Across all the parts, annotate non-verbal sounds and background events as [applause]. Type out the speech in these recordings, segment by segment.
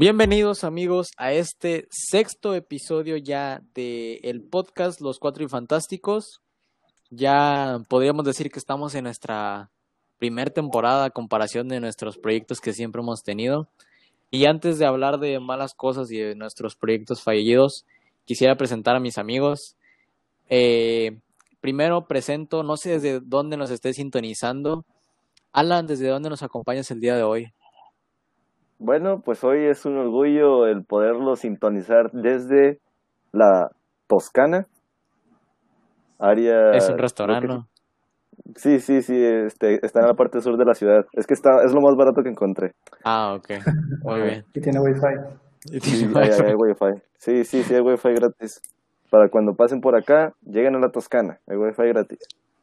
Bienvenidos amigos a este sexto episodio ya de el podcast Los Cuatro y Fantásticos. Ya podríamos decir que estamos en nuestra primer temporada a comparación de nuestros proyectos que siempre hemos tenido. Y antes de hablar de malas cosas y de nuestros proyectos fallidos, quisiera presentar a mis amigos. Eh, primero presento, no sé desde dónde nos esté sintonizando. Alan, ¿desde dónde nos acompañas el día de hoy? Bueno, pues hoy es un orgullo el poderlo sintonizar desde la Toscana. Área. Es un restaurante, ¿no? Sí, sí, sí, este, está en la parte sur de la ciudad. Es que está, es lo más barato que encontré. Ah, ok. Muy bien. [laughs] Y tiene wifi. Y sí, hay, [laughs] wifi. Sí, sí, sí, hay wifi gratis. Para cuando pasen por acá, lleguen a la Toscana. Hay wifi gratis.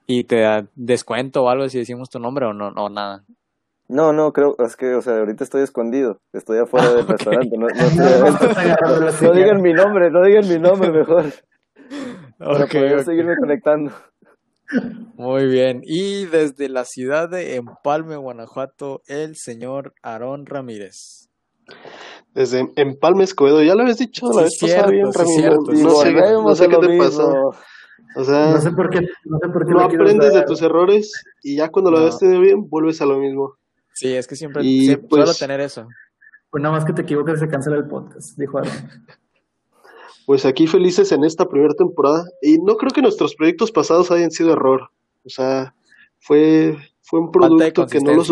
¿Y te da descuento o algo si decimos tu nombre o no, o nada? No, no, creo, es que, o sea, ahorita estoy escondido, estoy [laughs] afuera del restaurante, no, no, digan mi nombre, no digan mi nombre mejor, [laughs] para poder seguirme conectando. Muy bien, y desde la ciudad de Empalme, Guanajuato, el señor Aarón Ramírez. Desde Empalme, Escobedo, ya lo habías dicho la vez pasada bien, Ramírez, no, sé, no sé qué te pasó. O sea, no sé por qué, no, sé por qué no aprendes de tus errores y ya cuando lo ves bien, vuelves a lo mismo. Sí, es que siempre, y, pues, tener eso. Pues nada más que te equivoques se cancela el podcast, dijo Aaron. [laughs] Pues aquí felices en esta primera temporada y no creo que nuestros proyectos pasados hayan sido error. O sea, fue, fue un producto que no lo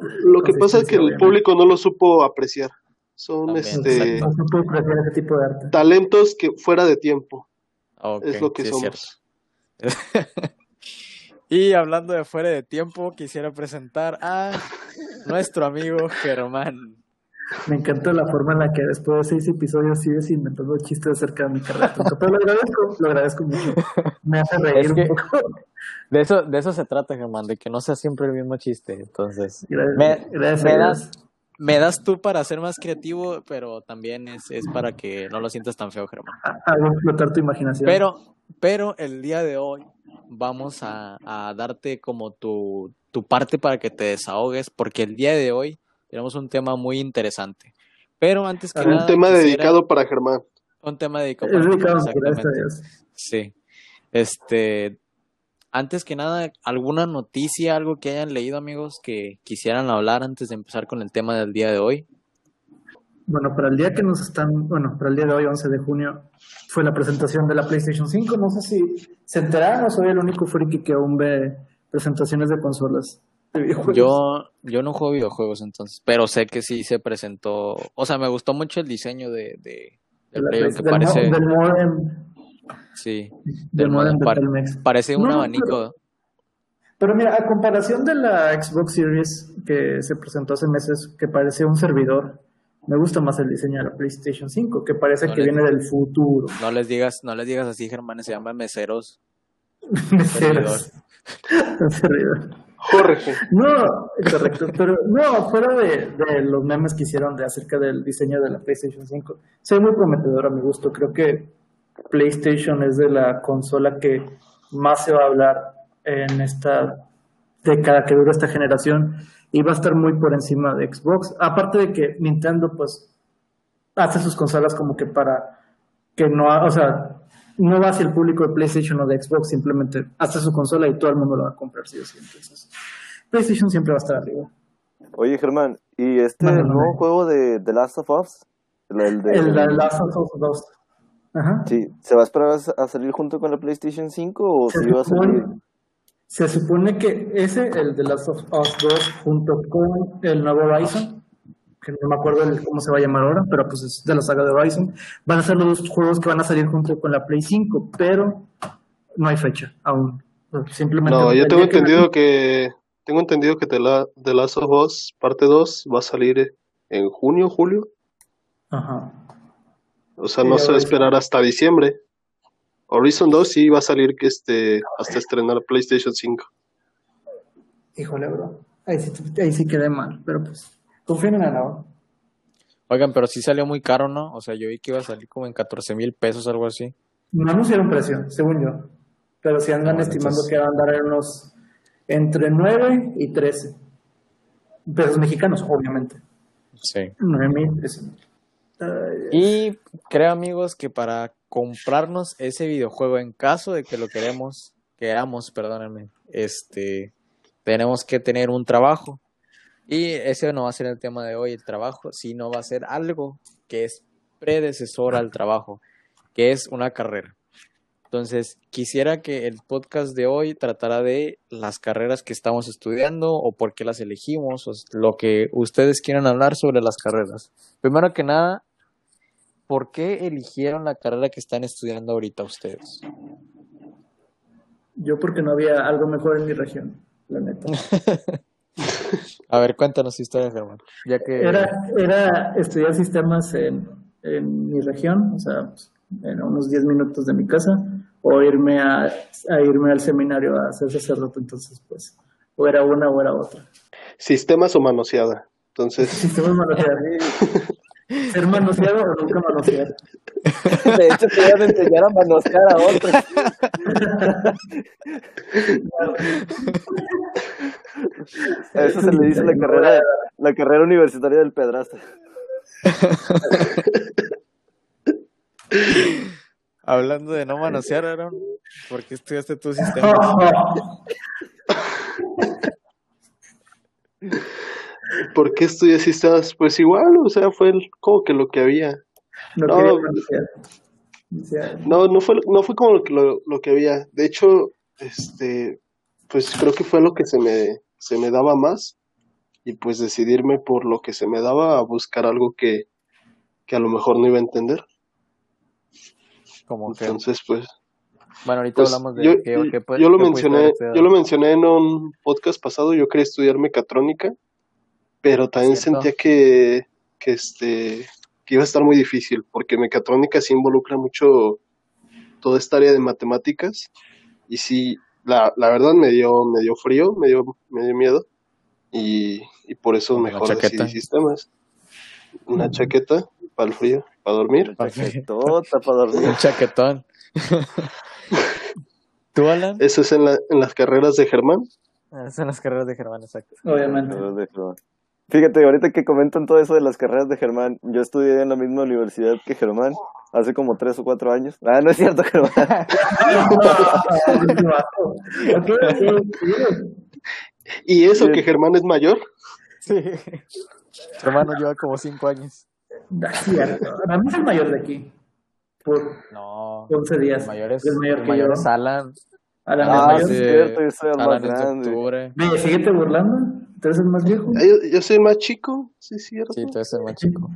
Lo que pasa es que el público no lo supo apreciar. Son este talentos que fuera de tiempo. es lo que somos. [laughs] Y hablando de fuera de tiempo, quisiera presentar a [laughs] nuestro amigo Germán. Me encanta la forma en la que después de seis episodios sigues inventando chistes acerca de mi carrera. Pero lo agradezco, lo agradezco mucho. Me hace reír un poco. De eso, de eso se trata, Germán, de que no sea siempre el mismo chiste. Entonces, gracias, me, me, das, me das tú para ser más creativo, pero también es, es para que no lo sientas tan feo, Germán. Explotar tu imaginación. Pero, pero el día de hoy vamos a, darte como tu, tu, parte para que te desahogues, porque el día de hoy tenemos un tema muy interesante. Pero antes que un nada. Un tema dedicado para Germán. Un tema dedicado para Germán. Exactamente. Sí. Este. Antes que nada, ¿alguna noticia, algo que hayan leído, amigos, que quisieran hablar antes de empezar con el tema del día de hoy? Bueno, para el día que nos están, bueno, para el día de hoy, 11 de junio, fue la presentación de la PlayStation 5. No sé si se enteraron o soy el único friki que aún ve presentaciones de consolas de videojuegos. Yo, yo no juego videojuegos entonces, pero sé que sí se presentó. O sea, me gustó mucho el diseño de, de del que parece. del modem. Sí, del, modem, Parece un abanico. Pero, mira, a comparación de la Xbox Series que se presentó hace meses, que parecía un servidor, me gusta más el diseño de la PlayStation 5, que parece que viene del futuro. No les digas, no les digas así, Germán, se llaman meseros. [laughs] meseros. Jorge. No, correcto, pero no, fuera de, de, los memes que hicieron de acerca del diseño de la PlayStation 5, soy muy prometedor a mi gusto. Creo que PlayStation es de la consola que más se va a hablar en esta década que dura esta generación y va a estar muy por encima de Xbox. Aparte de que Nintendo pues hace sus consolas como que para que no, o sea, no va hacia el público de PlayStation o de Xbox, simplemente hace su consola y todo el mundo lo va a comprar, sí o sí. Entonces, PlayStation siempre va a estar arriba. Oye, Germán, ¿y este nuevo juego de The Last of Us? El, de, el, Last of Us 2. Ajá. Sí, ¿se va a esperar a salir junto con la PlayStation 5 o si va a salir? Se supone que ese, el de Last of Us 2, junto con el nuevo Horizon, que no me acuerdo cómo se va a llamar ahora, pero pues es de la saga de Horizon, van a ser los dos juegos que van a salir junto con la Play 5, pero no hay fecha aún. Simplemente no, yo tengo entendido que, tengo entendido que The, la, Last of Us parte 2 va a salir en junio, julio. Ajá. O sea, no se va a esperar hasta diciembre. Horizon 2 sí va a salir que este hasta estrenar PlayStation 5. Híjole, bro. Ahí sí, ahí sí quedé mal, pero pues confíen en la Oigan, pero sí salió muy caro, ¿no? O sea, yo vi que iba a salir como en 14 mil pesos, algo así. No anunciaron precio, según yo. Pero sí andan estimando que va a andar en unos entre 9 y 13 pesos mexicanos, obviamente. Sí. Y creo, amigos, que para comprarnos ese videojuego en caso de que lo queremos, queramos, perdónenme, este, tenemos que tener un trabajo. Y ese no va a ser el tema de hoy, el trabajo, sino va a ser algo que es predecesor al trabajo, que es una carrera. Entonces, quisiera que el podcast de hoy tratara de las carreras que estamos estudiando o por qué las elegimos, o lo que ustedes quieran hablar sobre las carreras. Primero que nada, ¿por qué eligieron la carrera que están estudiando ahorita ustedes? Yo porque no había algo mejor en mi región, la neta. [laughs] A ver, cuéntanos historia, Germán. Ya que... Era, era estudiar sistemas en, en mi región, o sea, en unos 10 minutos de mi casa, o irme a, a irme al seminario a hacer sacerdote, entonces pues, o era una o era otra. Sistemas o manoseada, entonces... [laughs] Sistemas manoseada. [laughs] Ser manoseado o nunca manosear. De hecho, te iban a enseñar a manosear a otros. A eso se le dice la carrera, la carrera universitaria del pedrasta. Hablando de no manosear, Aaron, ¿por qué estudiaste tu sistema? [laughs] ¿Por qué estudié sistemas? Pues igual, o sea, fue como que lo que había. No, no, no, fue, no fue como lo que, lo, que había. De hecho, este, pues creo que fue lo que se me, se me daba más y pues decidirme por lo que se me daba a buscar algo que, que a lo mejor no iba a entender. Como Entonces, pues... Bueno, ahorita pues, hablamos de yo, yo lo mencioné, yo lo mencioné en un podcast pasado, yo quería estudiar mecatrónica, pero también sentía que, que este que iba a estar muy difícil, porque mecatrónica sí involucra mucho toda esta área de matemáticas, y sí, la, la verdad me dio, me dio frío, me dio, me dio miedo, y, y por eso mejor decidí sistemas. Una chaqueta para el frío, para dormir. Chaquetota para dormir. Un chaquetón. [laughs] ¿Tú, Alan? Eso es en, la, en las carreras de Germán. Ah, son las carreras de Germán, exacto. Obviamente. Fíjate, ahorita que comentan todo eso de las carreras de Germán, yo estudié en la misma universidad que Germán hace como tres o cuatro años. Ah, no es cierto, Germán. [laughs] ¿Y eso que Germán es mayor? Sí. Germán lleva como cinco años. Es cierto. A mí es el mayor de aquí. Por no, 11 días. El mayor es, el mayor, el mayor es Alan. Alan ah, es sí, es cierto, yo soy el Alan más grande. Oye, síguete burlando. ¿Tú eres el más viejo? Ah, Yo, yo soy el más chico, sí, es cierto. Sí, tú eres el más chico.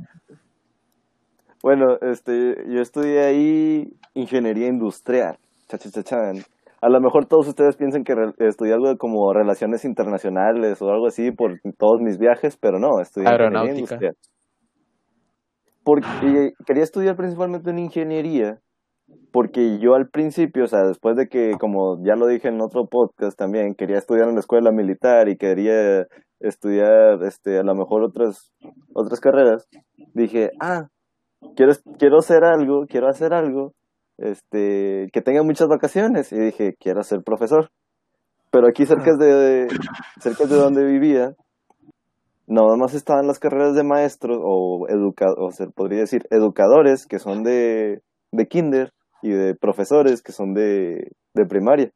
Bueno, este, yo estudié ahí ingeniería industrial. Chachachachan. A lo mejor todos ustedes piensan que re- estudié algo como relaciones internacionales o algo así por todos mis viajes, pero no, estudié ingeniería Aeronáutica. industrial. Porque quería estudiar principalmente en ingeniería, porque yo al principio, o sea, después de que, como ya lo dije en otro podcast también, quería estudiar en la escuela militar y quería estudiar, este, a lo mejor otras, otras carreras, dije, ah, quiero, quiero hacer algo, quiero hacer algo, este, que tenga muchas vacaciones, y dije, quiero ser profesor. Pero aquí cerca de, cerca de donde vivía, nada más estaban las carreras de maestros o educa o se podría decir educadores que son de, de kinder y de profesores que son de, de primaria.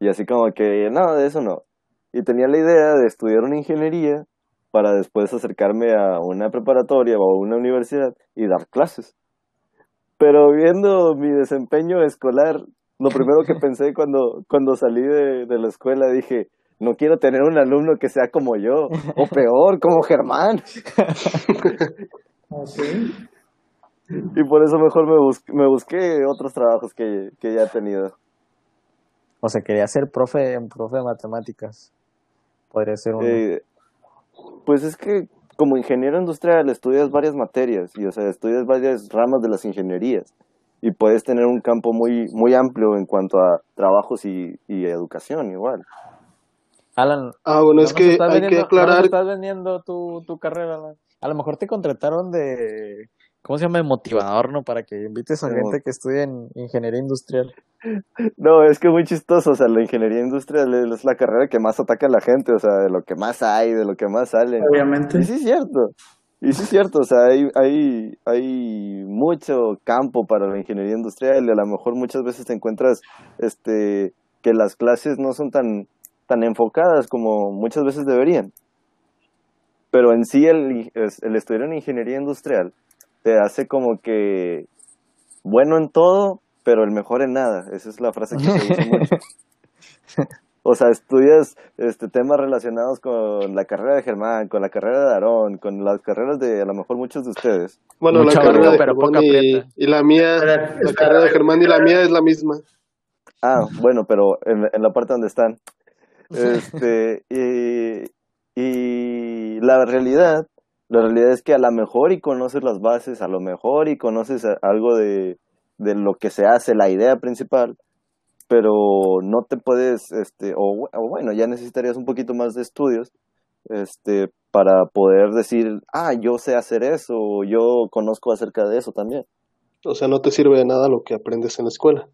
Y así como que nada de eso no. Y tenía la idea de estudiar una ingeniería para después acercarme a una preparatoria o a una universidad y dar clases. Pero viendo mi desempeño escolar, lo primero que [laughs] pensé cuando, cuando salí de, de la escuela dije, no quiero tener un alumno que sea como yo, o [laughs] peor, como Germán. [laughs] ¿Ah, sí? Y por eso mejor me, bus me busqué otros trabajos que, que ya he tenido. O sea, quería ser profe, profe de matemáticas. Podría ser uno. Eh, pues es que como ingeniero industrial estudias varias materias y o sea, estudias varias ramas de las ingenierías y puedes tener un campo muy muy amplio en cuanto a trabajos y, y educación igual. Alan, Ah, bueno, es ¿no nos que estás hay que vendiendo- aclarar estás vendiendo tu, tu carrera, Alan? A lo mejor te contrataron de, ¿cómo se llama? De motivador, ¿no? Para que invites a gente que estudie en ingeniería industrial. [laughs] No, es que muy chistoso, o sea, la ingeniería industrial es la carrera que más ataca a la gente, o sea, de lo que más hay, de lo que más sale. Obviamente. Y sí es cierto, y sí es cierto, o sea, hay, hay, hay mucho campo para la ingeniería industrial y a lo mejor muchas veces te encuentras este, que las clases no son tan, tan enfocadas como muchas veces deberían. Pero en sí el, el estudiar en ingeniería industrial te hace como que bueno en todo, pero el mejor en nada. Esa es la frase que se usa mucho. [laughs] O sea, estudias este, temas relacionados con la carrera de Germán, con la carrera de Aarón, con las carreras de a lo mejor muchos de ustedes. Bueno, la carrera de Germán y, la mía, la carrera de Germán y la mía es la misma. Ah, bueno, pero en, en la parte donde están. [laughs] Este, y, y la realidad, la realidad es que a lo mejor y conoces las bases, a lo mejor y conoces algo de, de lo que se hace, la idea principal, pero no te puedes, este, o, bueno, ya necesitarías un poquito más de estudios, este, para poder decir, ah, yo sé hacer eso, yo conozco acerca de eso también. O sea, no te sirve de nada lo que aprendes en la escuela.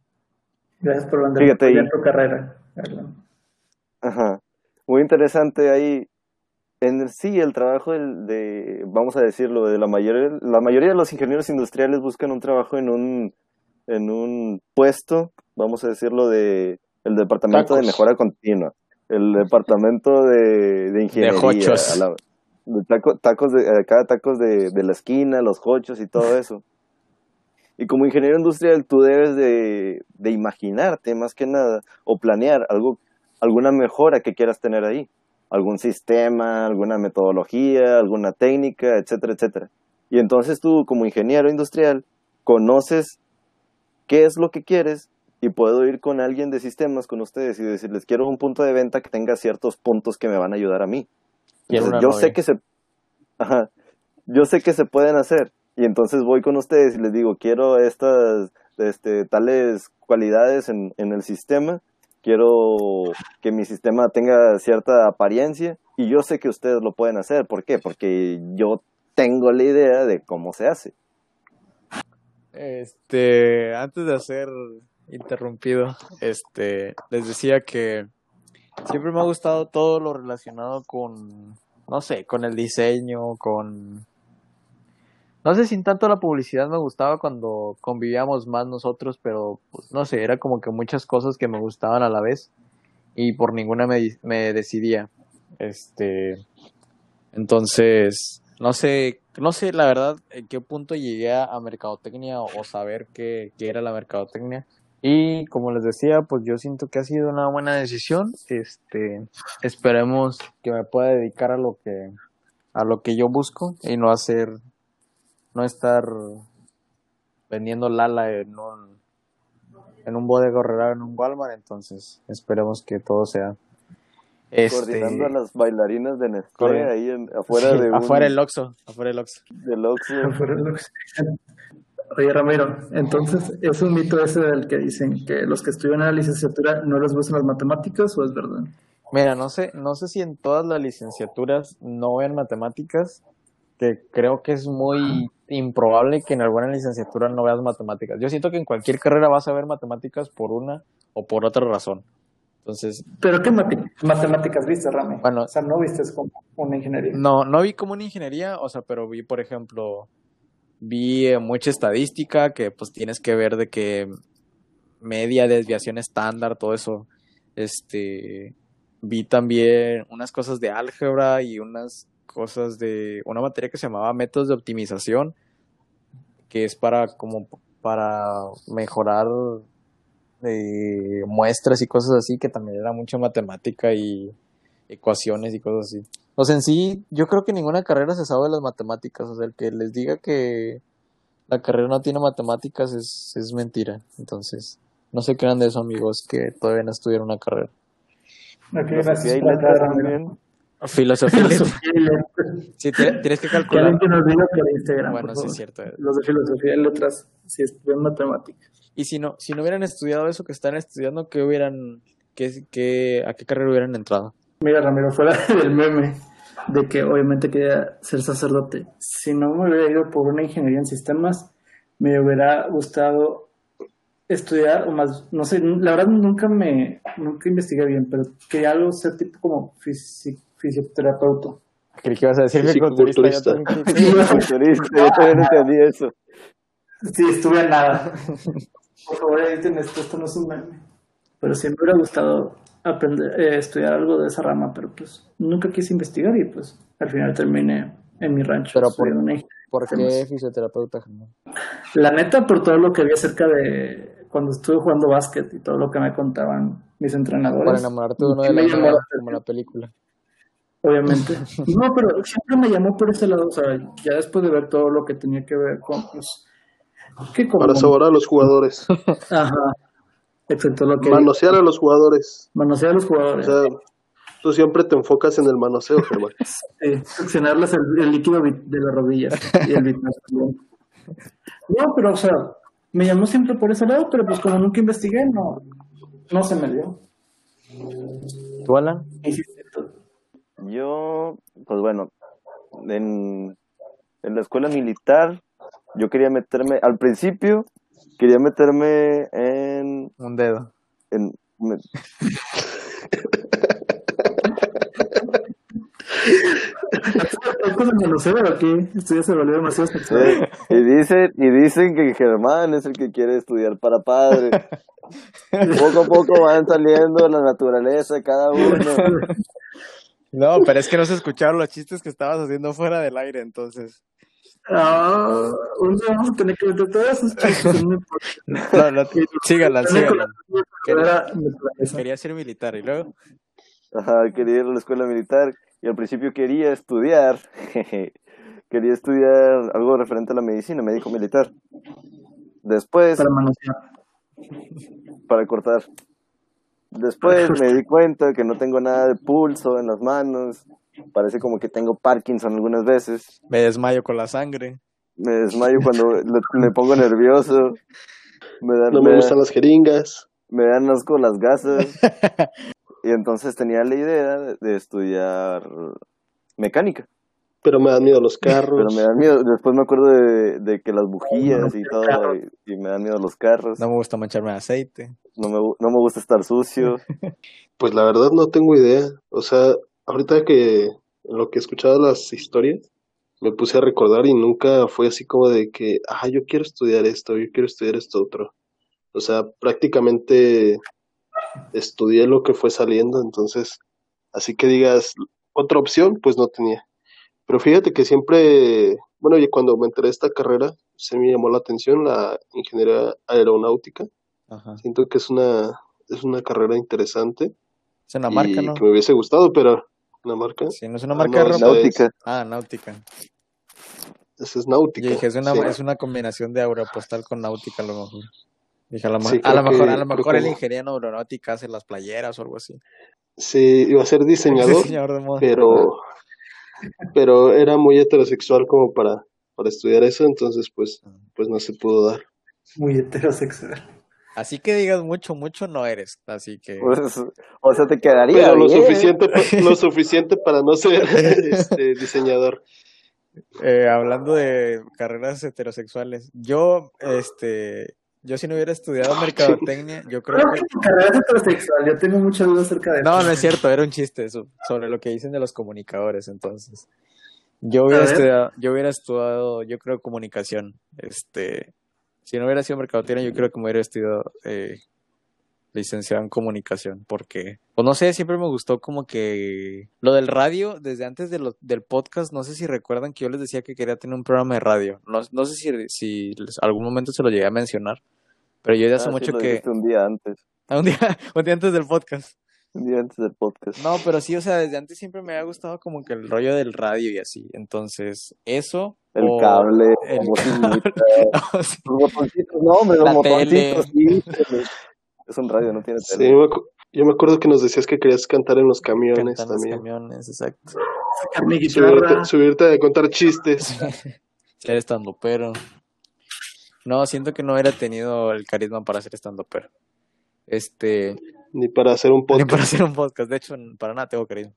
Gracias por vender tu carrera. Ajá. Muy interesante ahí. En sí, el trabajo de, vamos a decirlo, de la mayoría, la mayoría de los ingenieros industriales buscan un trabajo en un, en un puesto vamos a decirlo, de el departamento de mejora continua, el departamento de, de ingeniería, de, tacos de acá tacos de, de la esquina, los hochos y todo eso. Y como ingeniero industrial tú debes de, de imaginarte más que nada o planear algo, alguna mejora que quieras tener ahí, algún sistema, alguna metodología, alguna técnica, etcétera, etcétera. Y entonces tú como ingeniero industrial conoces qué es lo que quieres y puedo ir con alguien de sistemas con ustedes y decirles quiero un punto de venta que tenga ciertos puntos que me van a ayudar a mí. yo sé que se yo sé que se pueden hacer y entonces voy con ustedes y les digo quiero estas este, tales cualidades en, en el sistema, quiero que mi sistema tenga cierta apariencia y yo sé que ustedes lo pueden hacer. ¿Por qué? Porque yo tengo la idea de cómo se hace. Este, antes de hacer interrumpido. Este, les decía que siempre me ha gustado todo lo relacionado con, no sé, con el diseño, con... No sé si tanto la publicidad me gustaba cuando convivíamos más nosotros, pero pues, no sé, era como que muchas cosas que me gustaban a la vez y por ninguna me, me decidía. Este, entonces, no sé, no sé la verdad en qué punto llegué a mercadotecnia o saber qué, qué era la mercadotecnia. Y como les decía, pues yo siento que ha sido una buena decisión. Este, esperemos que me pueda dedicar a lo que a lo que yo busco y no hacer no estar vendiendo Lala en un en un bodega en un Walmart, entonces esperemos que todo sea este... Coordinando a las bailarinas de Nestlé ahí afuera de [laughs] afuera del Oxxo, afuera del Oxxo. Del Oxxo. Afuera del Oxxo. Oye, Ramiro, entonces, ¿es un mito ese del que dicen que los que estudian en la licenciatura no les gustan las matemáticas o es verdad? Mira, no sé, no sé si en todas las licenciaturas no ven matemáticas, que creo que es muy improbable que en alguna licenciatura no veas matemáticas. Yo siento que en cualquier carrera vas a ver matemáticas por una o por otra razón. Entonces. ¿Pero qué matemáticas viste, Rami? Bueno, o sea, no viste como una ingeniería. No, no vi como una ingeniería, o sea, pero vi, por ejemplo, vi eh, mucha estadística que pues tienes que ver de que media desviación estándar, todo eso. Este vi también unas cosas de álgebra y unas cosas de una materia que se llamaba métodos de optimización que es para como para mejorar eh, muestras y cosas así que también era mucha matemática y ecuaciones y cosas así. O sea, en sí, yo creo que ninguna carrera se sabe de las matemáticas. O sea, el que les diga que la carrera no tiene matemáticas es, es mentira. Entonces, no se crean de eso, amigos, que todavía no estudiaron una carrera. Y letras también. Filosofía [laughs] y letras. Sí, tienes que calcular. Que nos diga por Instagram. Bueno, sí, es cierto. Los de filosofía y letras, si estudian matemáticas. Y si no, si no hubieran estudiado eso que están estudiando, ¿qué hubieran, qué, qué, a qué carrera hubieran entrado? Mira, Ramiro, fuera [laughs] del meme de que obviamente quería ser sacerdote, si no me hubiera ido por una ingeniería en sistemas, me hubiera gustado estudiar, o más, no sé, la verdad nunca me, nunca investigué bien, pero que algo sea tipo como fisioterapeuta. Creí que ibas a decir fisiculturista. [laughs] Fisiculturista, yo también entendí eso. Sí, estuve a nada. [laughs] Por favor, editen esto, esto no es un meme. Pero siempre me hubiera gustado aprender, eh, estudiar algo de esa rama, pero pues nunca quise investigar y pues al final terminé en mi rancho. Pero por, ¿por qué fisioterapeuta, La neta, por todo lo que vi acerca de cuando estuve jugando básquet y todo lo que me contaban mis entrenadores. Para enamorarte de uno de la como la película. Obviamente. [laughs] no, pero siempre me llamó por ese lado, o sea, ya después de ver todo lo que tenía que ver con, pues, Para saborar a los jugadores. [laughs] Ajá. Excepto lo que... Manosear a los jugadores. Manosear a los jugadores. O sea, tú siempre te enfocas en el manoseo, Germán. [laughs] sí, succionarles el, líquido de las rodillas y el No, pero, o sea, me llamó siempre por ese lado, pero pues como nunca investigué, no, no se me dio. ¿Tú, Alan? Yo, pues bueno, en, en la escuela militar, yo quería meterme, al principio, quería meterme en... Un dedo. En, [laughs] y dicen, y dicen que Germán es el que quiere estudiar para padre. [laughs] poco a poco van saliendo la naturaleza de cada uno. No, pero es que no se escucharon los chistes que estabas haciendo fuera del aire, entonces. Ah, un día vamos a tener que meter todos esos chistes. no, no, [laughs] síganla, síganla. Quería, ser militar y luego. Ajá, quería ir a la escuela militar y al principio quería estudiar, [laughs] quería estudiar algo referente a la medicina, médico militar. Después... Para manosear. Para cortar. Después me di cuenta que no tengo nada de pulso en las manos. Parece como que tengo Parkinson algunas veces. Me desmayo con la sangre. Me desmayo cuando [laughs] me pongo nervioso. Me dan, no me, gustan las jeringas. Me dan asco las gasas. [laughs] y entonces tenía la idea de estudiar mecánica. Pero me dan miedo los carros. Pero me dan miedo. Después me acuerdo de, que las bujías y todo, y, me dan miedo los carros. No me gusta mancharme de aceite. No me, no me gusta estar sucio. [laughs] Pues la verdad no tengo idea. O sea, ahorita que en lo que he escuchado las historias, me puse a recordar y nunca fue así como de que, ah, yo quiero estudiar esto, yo quiero estudiar esto otro. O sea, prácticamente estudié lo que fue saliendo, entonces, así que digas, otra opción, pues no tenía. Pero fíjate que siempre, bueno, y cuando me enteré de esta carrera, se me llamó la atención la ingeniería aeronáutica. Siento que es una, es una carrera interesante. Es una marca, ¿no? Que me hubiese gustado, pero ¿una marca? Sí, no es una ah, marca náutica. Ah, náutica. Esa es náutica. dije, es una, es una combinación de aeropostal con náutica a lo mejor. Dije, a lo, a lo mejor, a lo mejor el ingeniero aeronáutica hace las playeras o algo así. Sí, iba a ser [laughs] diseñador, diseñador pero pero era muy heterosexual como para, para estudiar eso, entonces pues, pues no se pudo dar. Muy heterosexual. Así que digas mucho, mucho no eres, así que... Pues, o sea, te quedaría Pero lo suficiente, [laughs] lo suficiente para no ser [laughs] este, diseñador. Eh, hablando de carreras heterosexuales, yo, este, yo si no hubiera estudiado mercadotecnia, yo creo que... Carrera heterosexual, yo tengo muchas dudas acerca de eso. No, no es cierto, era un chiste sobre lo que dicen de los comunicadores, entonces. Yo hubiera estudiado, yo hubiera estudiado, yo creo, comunicación. Este, si no hubiera sido mercadotecnia, yo creo que me hubiera estudiado eh, licenciado en comunicación, porque, pues no sé, siempre me gustó como que lo del radio, desde antes de lo, del podcast, no sé si recuerdan que yo les decía que quería tener un programa de radio, no, no sé si, si algún momento se lo llegué a mencionar, pero yo ya hace ah, mucho que... Un día antes. [laughs] un día, un día antes del podcast. Un día antes del podcast. No, pero sí, o sea, desde antes siempre me había gustado como que el rollo del radio y así. Entonces, eso. El cable, el los [laughs] botoncitos, [laughs] no, hombre, los botoncitos, sí. Es un radio, no tiene tele. Sí, yo me acuerdo que nos decías que querías cantar en los camiones Cantar también. En los camiones, exacto. Subirte, subirte a contar chistes. [laughs] ser estando pero. No, siento que no hubiera tenido el carisma para ser estando pero. Este. Ni para hacer un podcast. [laughs] Ni para hacer un podcast. De hecho, para nada tengo carisma.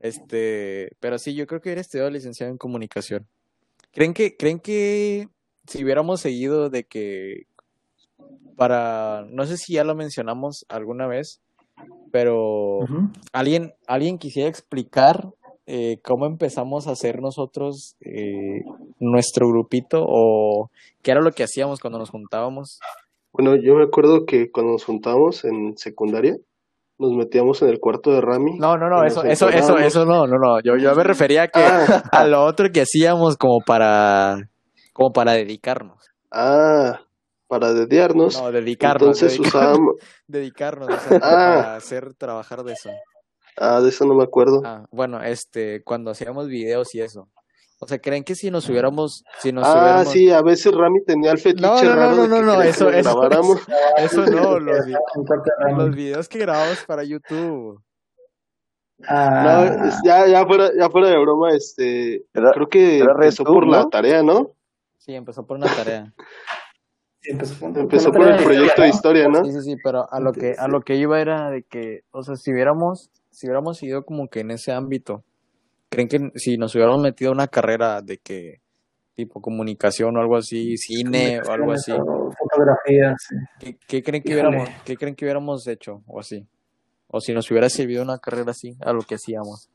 Este, pero sí, yo creo que hubiera estudiado licenciado en comunicación. ¿Creen que, creen que si hubiéramos seguido de que para, no sé si ya lo mencionamos alguna vez, pero alguien, alguien quisiera explicar eh, cómo empezamos a hacer nosotros eh, nuestro grupito o qué era lo que hacíamos cuando nos juntábamos. Bueno, yo me acuerdo que cuando nos juntábamos en secundaria, nos metíamos en el cuarto de Rami. No, no, no, eso, eso, eso, eso no, no, no. Yo, yo me refería a que ah. [laughs] a lo otro que hacíamos como para, como para dedicarnos. Ah, para dedicarnos. No, dedicarnos. Entonces usábamos. [laughs] dedicarnos, ah. para hacer trabajar de eso. Ah, de eso no me acuerdo. Ah, bueno, este, cuando hacíamos videos y eso. O sea, ¿creen que si nos hubiéramos, si nos ah, sí, a veces Rami tenía el fetiche no, no, raro no, no, no, eso, eso, [laughs] eso, no, los, los videos que grabamos para YouTube. Ah. No, ya, ya fuera, ya fuera de broma, este, creo que empezó por la tarea, ¿no? Sí, empezó por una tarea. [laughs] empezó, por, el proyecto de historia, ¿no? Sí, sí, sí, pero a lo que a lo que iba era de que, o sea, si hubiéramos si hubiéramos ido como que en ese ámbito, ¿creen que si nos hubiéramos metido una carrera de que tipo comunicación o algo así, cine o algo así? Fotografía, sí. ¿Qué, creen que hubiéramos qué creen que hubiéramos hecho o así? O si nos hubiera servido una carrera así a lo que hacíamos.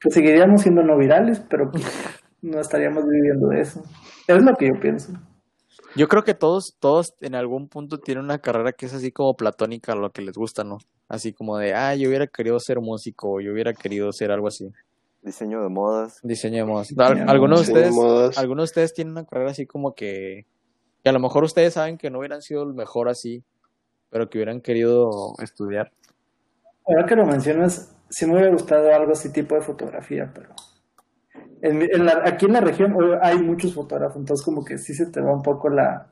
Pues seguiríamos siendo no virales, pero pues no estaríamos viviendo de eso. Es lo que yo pienso. Yo creo que todos, todos en algún punto tienen una carrera que es así como platónica, lo que les gusta, ¿no? Así como de, ah, yo hubiera querido ser músico, o yo hubiera querido ser algo así. Diseño de modas. Diseño de modas. ¿Algunos de ustedes, algunos de ustedes tienen una carrera así como que, que a lo mejor ustedes saben que no hubieran sido el mejor así, pero que hubieran querido estudiar? Ahora que lo mencionas, sí me hubiera gustado algo así tipo de fotografía, pero aquí en la región hay muchos fotógrafos, entonces como que sí se te va un poco la,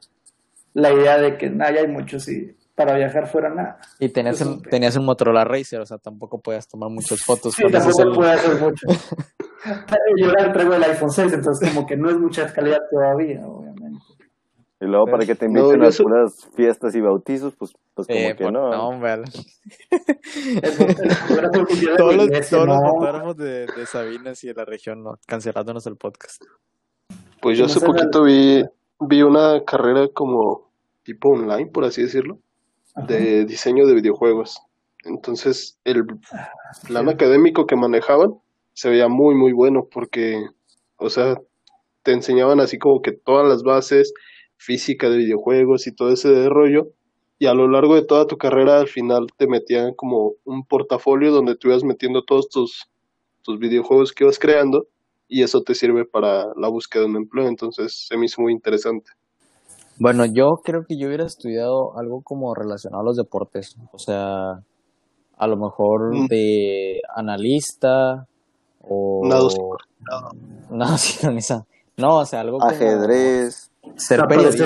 la idea de que nah, ya hay muchos y para viajar fuera nada. Y tenías, un, tenías un Motorola Racer, o sea, tampoco podías tomar muchas fotos. Sí, tampoco puedes hacer mucho. [laughs] Yo traigo el iPhone 6, entonces como que no es mucha calidad todavía, obviamente. Y luego para que te inviten a unas fiestas y bautizos, pues, pues como eh, que no. No, hombre. [laughs] todos los, todos los fotógrafos de, de Sabinas y de la región no, cancelándonos el podcast. Pues yo hace poquito vi, vi una carrera como tipo online, por así decirlo, de diseño de videojuegos. Entonces, el plan académico que manejaban se veía muy, muy bueno porque, o sea, te enseñaban así como que todas las bases, física de videojuegos y todo ese rollo. Y a lo largo de toda tu carrera, al final te metían como un portafolio donde tú ibas metiendo todos tus, tus videojuegos que ibas creando y eso te sirve para la búsqueda de un empleo. Entonces se me hizo muy interesante. Bueno, yo creo que yo hubiera estudiado algo como relacionado a los deportes. O sea, a lo mejor mm. de analista o... Nado [laughs] No, No, o sea, algo como... Ajedrez. Ser periodista.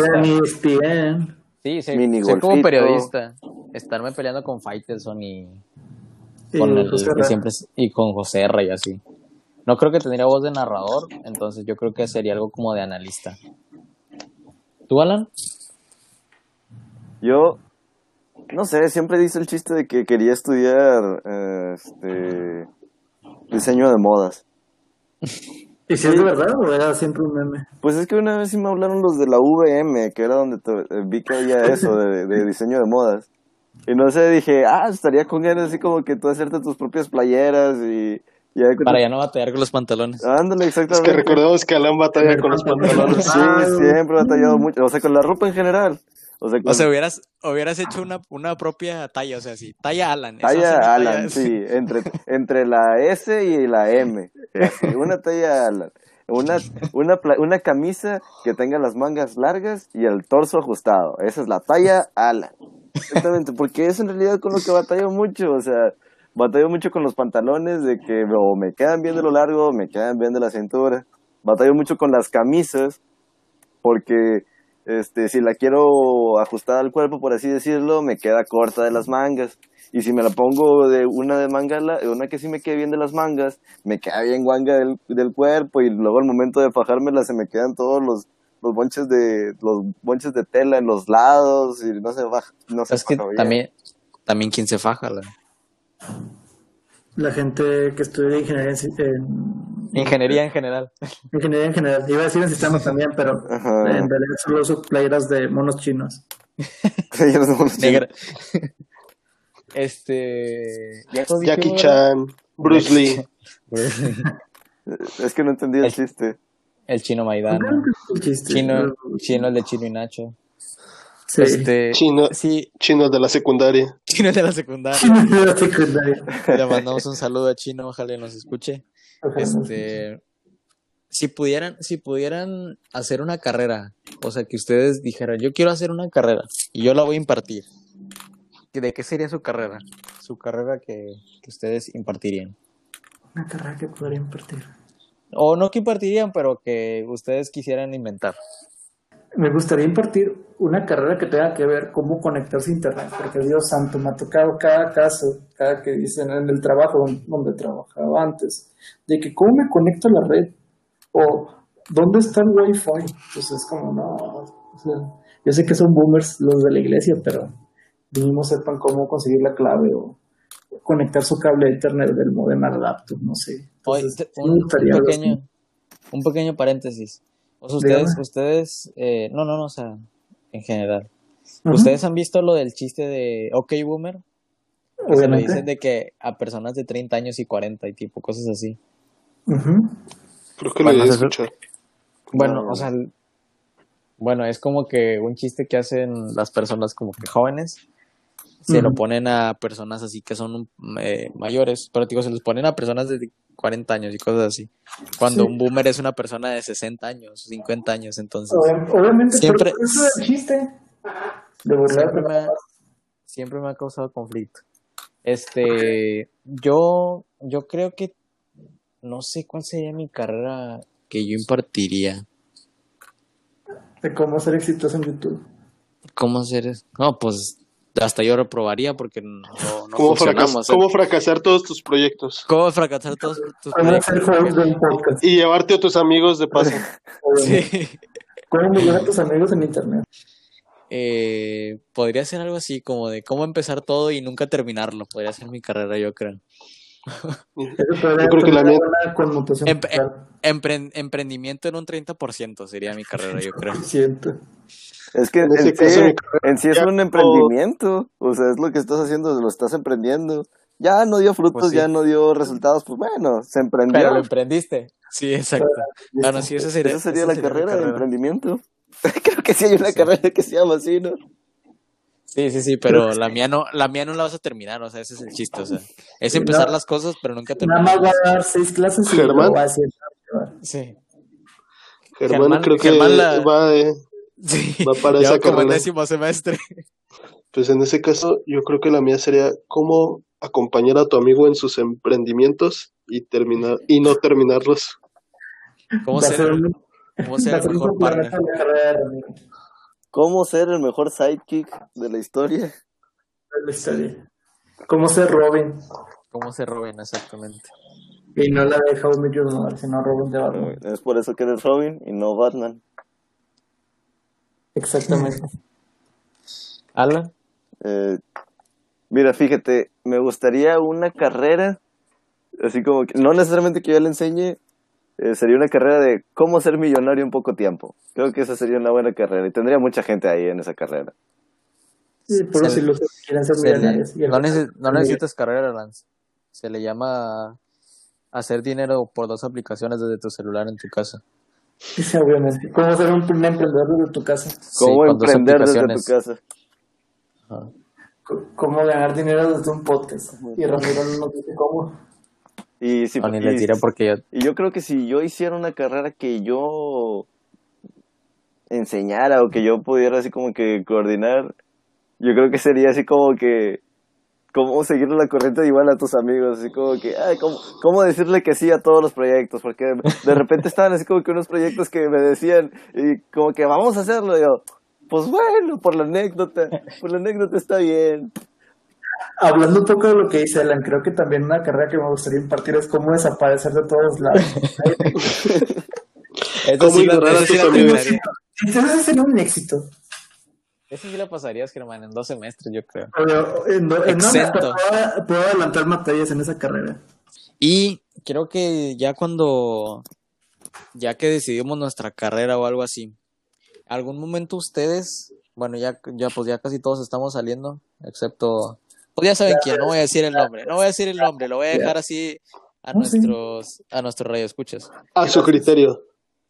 Sí, ser, ser como periodista. Estarme peleando con Faitelson y con el, que siempre y con José R y así. No creo que tendría voz de narrador, entonces yo creo que sería algo como de analista. ¿Tú, Alan? Yo, no sé, siempre dice el chiste de que quería estudiar este, diseño de modas. [laughs] ¿Y si es de verdad o era siempre un meme? Pues es que una vez sí me hablaron los de la VM, que era donde eh, vi que había eso de, diseño de modas. Y no sé, dije, ah, estaría con él así como que tú hacerte tus propias playeras y... Para ya no batallar con los pantalones. Ándale, exactamente. Es que recordemos que Alan batalla con los [laughs] pantalones. Sí, siempre he batallado mucho. O sea, con la ropa en general. O sea, o sea, hubieras, hubieras hecho una, una propia talla, o sea, sí, talla Alan. Talla Alan, sí, entre, entre la S y la M. una talla Alan. Una, una, una camisa que tenga las mangas largas y el torso ajustado. Esa es la talla Alan. Exactamente, porque es en realidad con lo que batallo mucho, o sea, batallo mucho con los pantalones de que o me quedan bien de lo largo o me quedan bien de la cintura. Batallo mucho con las camisas porque este, si la quiero ajustar al cuerpo, por así decirlo, me queda corta de las mangas. Y si me la pongo de una de manga, una que sí me quede bien de las mangas, me queda bien guanga del, del cuerpo y luego al momento de fajármela se me quedan todos los, los bonches de los bonches de tela en los lados y no se baja, no se es que también también quien se faja la la gente que estudia ingeniería en, ingeniería en general. Ingeniería en general. Iba a decir en sistemas también, pero en realidad solo uso playeras de monos chinos. [laughs] Negra. Este. Jackie Chan, Bruce Lee. [laughs] es que no entendí el, chiste. El chino Maidana. Chino, chino el de Chino y Nacho. Este, chino, sí. [laughs] chino de la secundaria. Chino de la secundaria. Chino de la secundaria. Le mandamos un saludo a Chino, ojalá nos escuche. Este, si pudieran, si pudieran hacer una carrera, o sea, que ustedes dijeran, yo quiero hacer una carrera y yo la voy a impartir. ¿De qué sería su carrera? Su carrera que, ustedes impartirían. Una carrera que podría impartir. O no que impartirían, pero que ustedes quisieran inventar. Me gustaría impartir una carrera que tenga que ver cómo conectarse a Internet, porque Dios santo, me ha tocado cada caso, cada que dicen en el trabajo donde trabajaba antes, de que cómo me conecto a la red o ¿dónde está el Wi-Fi? Pues es como, no, o sea, yo sé que son boomers los de la iglesia, pero mínimo sepan cómo conseguir la clave o conectar su cable de internet del modem al laptop, no sé. un, pequeño, un pequeño paréntesis. O sea, ustedes, ustedes eh, no, no, no, o sea, en general. ¿Ustedes han visto lo del chiste de OK Boomer? O sea, lo dicen de que a personas de 30 años y 40 y tipo, cosas así. Creo que bueno, lo Bueno, o sea, bueno, es como que un chiste que hacen las personas como que jóvenes. Se lo ponen a personas así que son eh, mayores, pero digo, se los ponen a personas de 40 años y cosas así. Cuando un boomer es una persona de 60 años, 50 años, entonces. Obviamente, siempre, eso es el chiste. De verdad. Siempre me, ha, siempre me ha causado conflicto. Este, yo, yo creo que no sé cuál sería mi carrera que yo impartiría. De cómo ser exitoso en YouTube. ¿Cómo ser? No, pues hasta yo reprobaría porque no, no [laughs] ¿Cómo, ¿Cómo fracasar todos tus proyectos? ¿Cómo fracasar todos tus proyectos? Y llevarte a tus amigos de paso. [laughs] sí. ¿Cómo [laughs] llevar a tus amigos en internet? Eh, podría ser algo así, como de cómo empezar todo y nunca terminarlo. Podría ser mi carrera, yo creo. Yo creo que la mía... emprendimiento en un 30% sería mi carrera, yo creo. Es que en, sí, es un emprendimiento, o sea, es lo que estás haciendo, lo estás emprendiendo. Ya no dio frutos, pues ya no dio resultados, pues bueno, se emprendió. Pero lo emprendiste. Sí, exacto. Bueno, sí, esa sería, esa sería la carrera de emprendimiento. [laughs] Creo que sí hay una carrera que se llama así, ¿no? Sí, sí, sí, pero la mía no, la mía no la vas a terminar, o sea, ese es el chiste, o sea, es empezar las cosas, pero nunca terminar. Nada más va a dar seis clases y Germán. va a Sí. Germán, creo que va, sí. va para esa como carrera. décimo semestre. Pues en ese caso, yo creo que la mía sería cómo acompañar a tu amigo en sus emprendimientos y terminar y no terminarlos. ¿Cómo ser, cómo ser el mejor partner? ¿Cómo ser el mejor sidekick de la historia? De la historia. ¿Cómo ser Robin? ¿Cómo ser Robin, exactamente? Y no la de How I sino Robin de Batman. Es por eso que eres Robin y no Batman. Exactamente. [laughs] ¿Alan? Eh, mira, fíjate, me gustaría una carrera, así como que, no necesariamente que yo le enseñe, eh, sería una carrera de cómo ser millonario en poco tiempo. Creo que esa sería una buena carrera y tendría mucha gente ahí en esa carrera. Sí, pero si los quieren ser millonarios. No, necesitas carrera, Lance. Se le llama hacer dinero por dos aplicaciones desde tu celular en tu casa. Sí, obviamente. ¿Cómo ser un emprendedor desde tu casa? ¿Cómo emprender desde tu casa? ¿Cómo ganar dinero desde un podcast? Y Ramiro no nos dice cómo. Y, si, porque yo... y yo creo que si yo hiciera una carrera que yo enseñara o que yo pudiera así como que coordinar, yo creo que sería así como que cómo seguir la corriente igual a tus amigos, así como que, ay, cómo, cómo decirle que sí a todos los proyectos, porque de repente estaban así como que unos proyectos que me decían y como que vamos a hacerlo, y yo, pues bueno, por la anécdota, por la anécdota está bien. Hablando un poco de lo que dice Alan, creo que también una carrera que me gustaría impartir es cómo desaparecer de todos lados. [laughs] Eso sí, Entonces sería un éxito. Eso sí lo pasarías, Germán, en dos semestres, yo creo. Pero, en, Exento. puedo, adelantar materias en esa carrera. Y creo que ya cuando, ya que decidimos nuestra carrera o algo así, ¿algún momento ustedes bueno, ya, ya, pues ya casi todos estamos saliendo, excepto, pues ya saben quién, no voy a decir el nombre, no voy a decir el nombre, lo voy a dejar así a nuestros, a nuestros radioescuchas. A su criterio.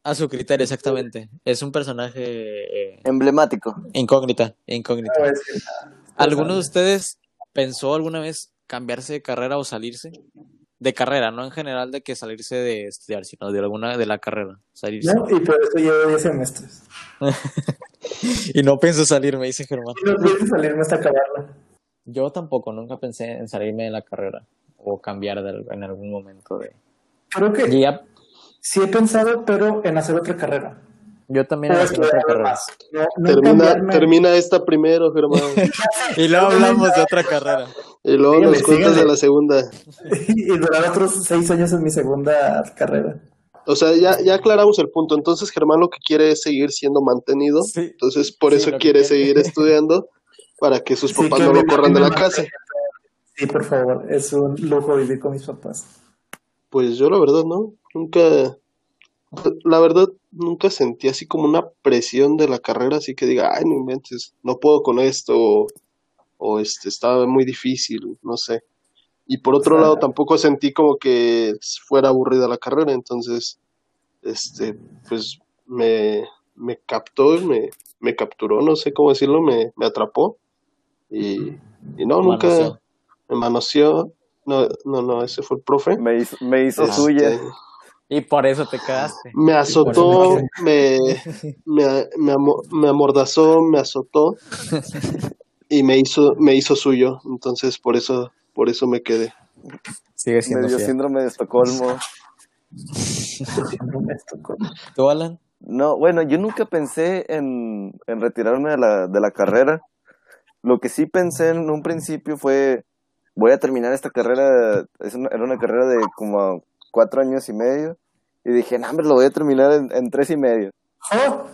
A su criterio, exactamente. Es un personaje eh, emblemático. Incógnita, incógnita. ¿Alguno de ustedes pensó alguna vez cambiarse de carrera o salirse? De carrera, no en general de que salirse de estudiar, sino de alguna de la carrera. Salirse. No, y por eso llevo 10 semestres. [laughs] y no pienso salirme, dice Germán. No pienso salirme hasta acabarla. Yo tampoco, nunca pensé en salirme de la carrera o cambiar en algún momento de... Creo que sí he pensado, pero en hacer otra carrera. Yo también hacer otra carrera. termina, termina esta primero, Germán. [laughs] y luego hablamos de otra carrera. Y luego nos cuentas de la segunda. [laughs] y durar otros seis años en mi segunda carrera. O sea, ya, ya aclaramos el punto. Entonces, Germán lo que quiere es seguir siendo mantenido. Entonces, por eso quiere seguir estudiando para que sus papás no lo corran de la casa. Sí, por favor, es un lujo vivir con mis papás. Pues yo la verdad no, nunca, la verdad nunca sentí así como una presión de la carrera, así que diga, ay, no inventes, no puedo con esto, o, este, estaba muy difícil, no sé. Y por otro lado tampoco sentí como que fuera aburrida la carrera, entonces, este, pues me, me captó, me, me capturó, no sé cómo decirlo, me, me atrapó. Y, y no, nunca, me manoseó. No, no, no, ese fue el profe. Me hizo, me hizo este, suya. Y por eso te quedaste. Me azotó, me, me, me, amordazó, me azotó y me hizo, me hizo suyo. Entonces por eso, por eso me quedé. Sigue siendo me dio síndrome de Estocolmo. ¿Tú, Alan? No, bueno, yo nunca pensé en, en retirarme de la, de la carrera. Lo que sí pensé en un principio fue voy a terminar esta carrera, es una, era una carrera de como cuatro años y medio, y dije, no, hombre, lo voy a terminar en, tres y medio. Oh.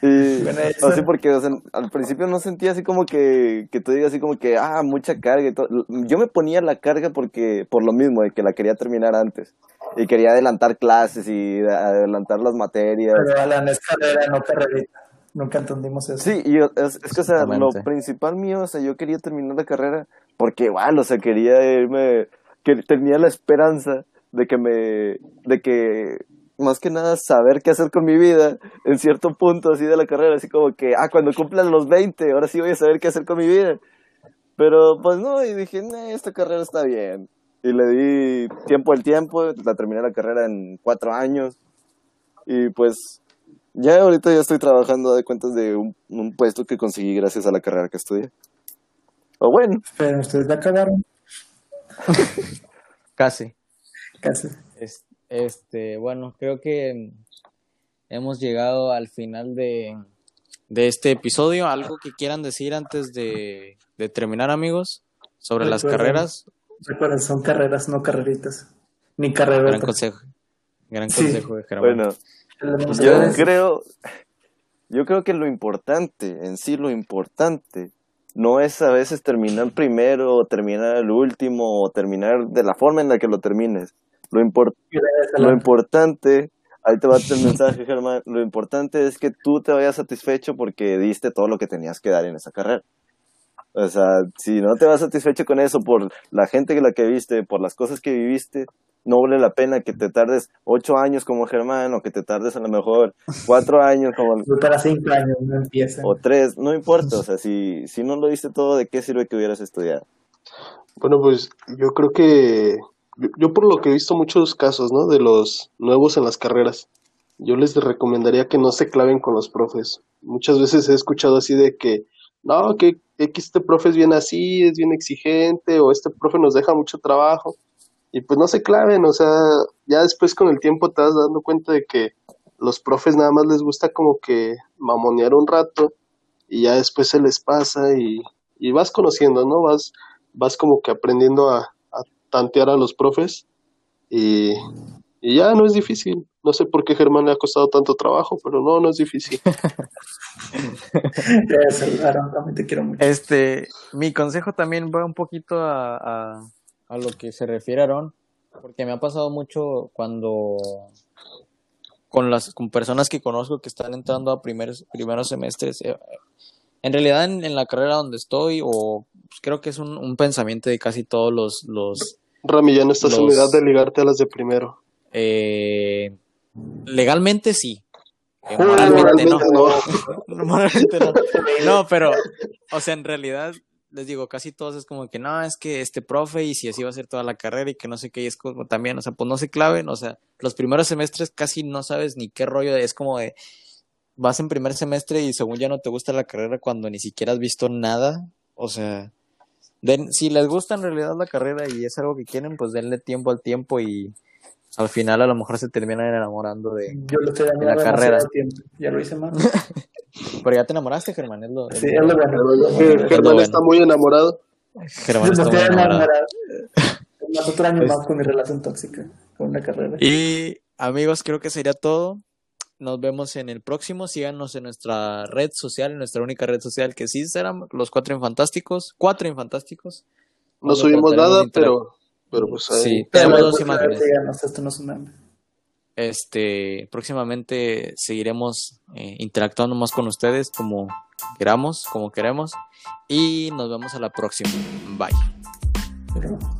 Y [laughs] así porque al principio no sentía así como que, que tú digas así como que, ah, mucha carga y todo. Yo me ponía la carga porque, por lo mismo, de que la quería terminar antes. Y quería adelantar clases y adelantar las materias. Pero la carrera, no carrerita. Nunca entendimos eso. Sí, y es, es que, o sea, lo principal mío, o sea, yo quería terminar la carrera porque igual, o sea, quería irme, que tenía la esperanza de que me, de que más que nada saber qué hacer con mi vida en cierto punto así de la carrera, así como que, ah, cuando cumplan los 20, ahora sí voy a saber qué hacer con mi vida. Pero pues no, y dije, esta carrera está bien. Y le di tiempo al tiempo, la terminé la carrera en cuatro años. Y pues ya ahorita ya estoy trabajando de cuentas de un, un puesto que conseguí gracias a la carrera que estudié. O bueno. Pero ustedes ya acabaron. [laughs] Casi. Casi. Este, bueno, creo que hemos llegado al final de, de este episodio. ¿Algo que quieran decir antes de, de terminar, amigos? Sobre las carreras. Recuerden, son carreras, no carreritas. Ni carreras. Gran consejo. Gran consejo de Bueno, yo creo, yo creo que lo importante, en sí lo importante, no es a veces terminar primero o terminar el último o terminar de la forma en la que lo termines. Lo, lo importante, ahí te va el mensaje, Germán, lo importante es que tú te vayas satisfecho porque diste todo lo que tenías que dar en esa carrera. O sea, si no te vas satisfecho con eso por la gente que la que viste, por las cosas que viviste, no vale la pena que te tardes ocho años como Germán o que te tardes a lo mejor cuatro años como... [laughs] Para cinco años no empieza. O tres, no importa, o sea, si, si no lo viste todo, ¿de qué sirve que hubieras estudiado? Bueno, pues yo creo que, yo, por lo que he visto muchos casos, ¿no? De los nuevos en las carreras, yo les recomendaría que no se claven con los profes. Muchas veces he escuchado así de que, no, que, que este profe es bien así, es bien exigente, o este profe nos deja mucho trabajo y pues no se claven, o sea, ya después con el tiempo te vas dando cuenta de que los profes nada más les gusta como que mamonear un rato y ya después se les pasa y, y vas conociendo, ¿no? Vas, vas como que aprendiendo a, tantear a los profes y, y, ya no es difícil. No sé por qué Germán le ha costado tanto trabajo, pero no, no es difícil. [laughs] Este, mi consejo también va un poquito a a lo que se refiere porque me ha pasado mucho cuando con las con personas que conozco que están entrando a primeros primeros semestres eh, en realidad en, la carrera donde estoy, o pues, creo que es un, pensamiento de casi todos los... los Rami, ya no estás en edad de ligarte a las de primero. Eh, legalmente sí. moralmente, no. no. [laughs] moralmente no. No, pero, o sea, en realidad les digo, casi todos es como que no, es que este profe y si así va a ser toda la carrera y que no sé qué, y es como también, o sea, pues no se claven, o sea, los primeros semestres casi no sabes ni qué rollo, es como de, vas en primer semestre y según ya no te gusta la carrera cuando ni siquiera has visto nada, o sea, den, si les gusta en realidad la carrera y es algo que quieren, pues denle tiempo al tiempo y al final a lo mejor se terminan enamorando de, Yo lo estoy de la carrera. Ya lo hice más. [laughs] Pero ya te enamoraste, Germán. Es lo, sí, es lo bueno. Germán está muy enamorado. Germán está muy enamorado. [laughs] Más otro año más con mi relación tóxica, con la carrera. Y amigos, creo que sería todo. Nos vemos en el próximo. Síganos en nuestra red social, en nuestra única red social que sí serán los cuatro infantásticos. Cuatro infantásticos. No subimos nada, pero, pero pues ahí. Sí, tenemos dos imágenes. Esto no es un este, próximamente seguiremos eh, interactuando más con ustedes como queramos, como queremos. Y nos vemos a la próxima. Bye.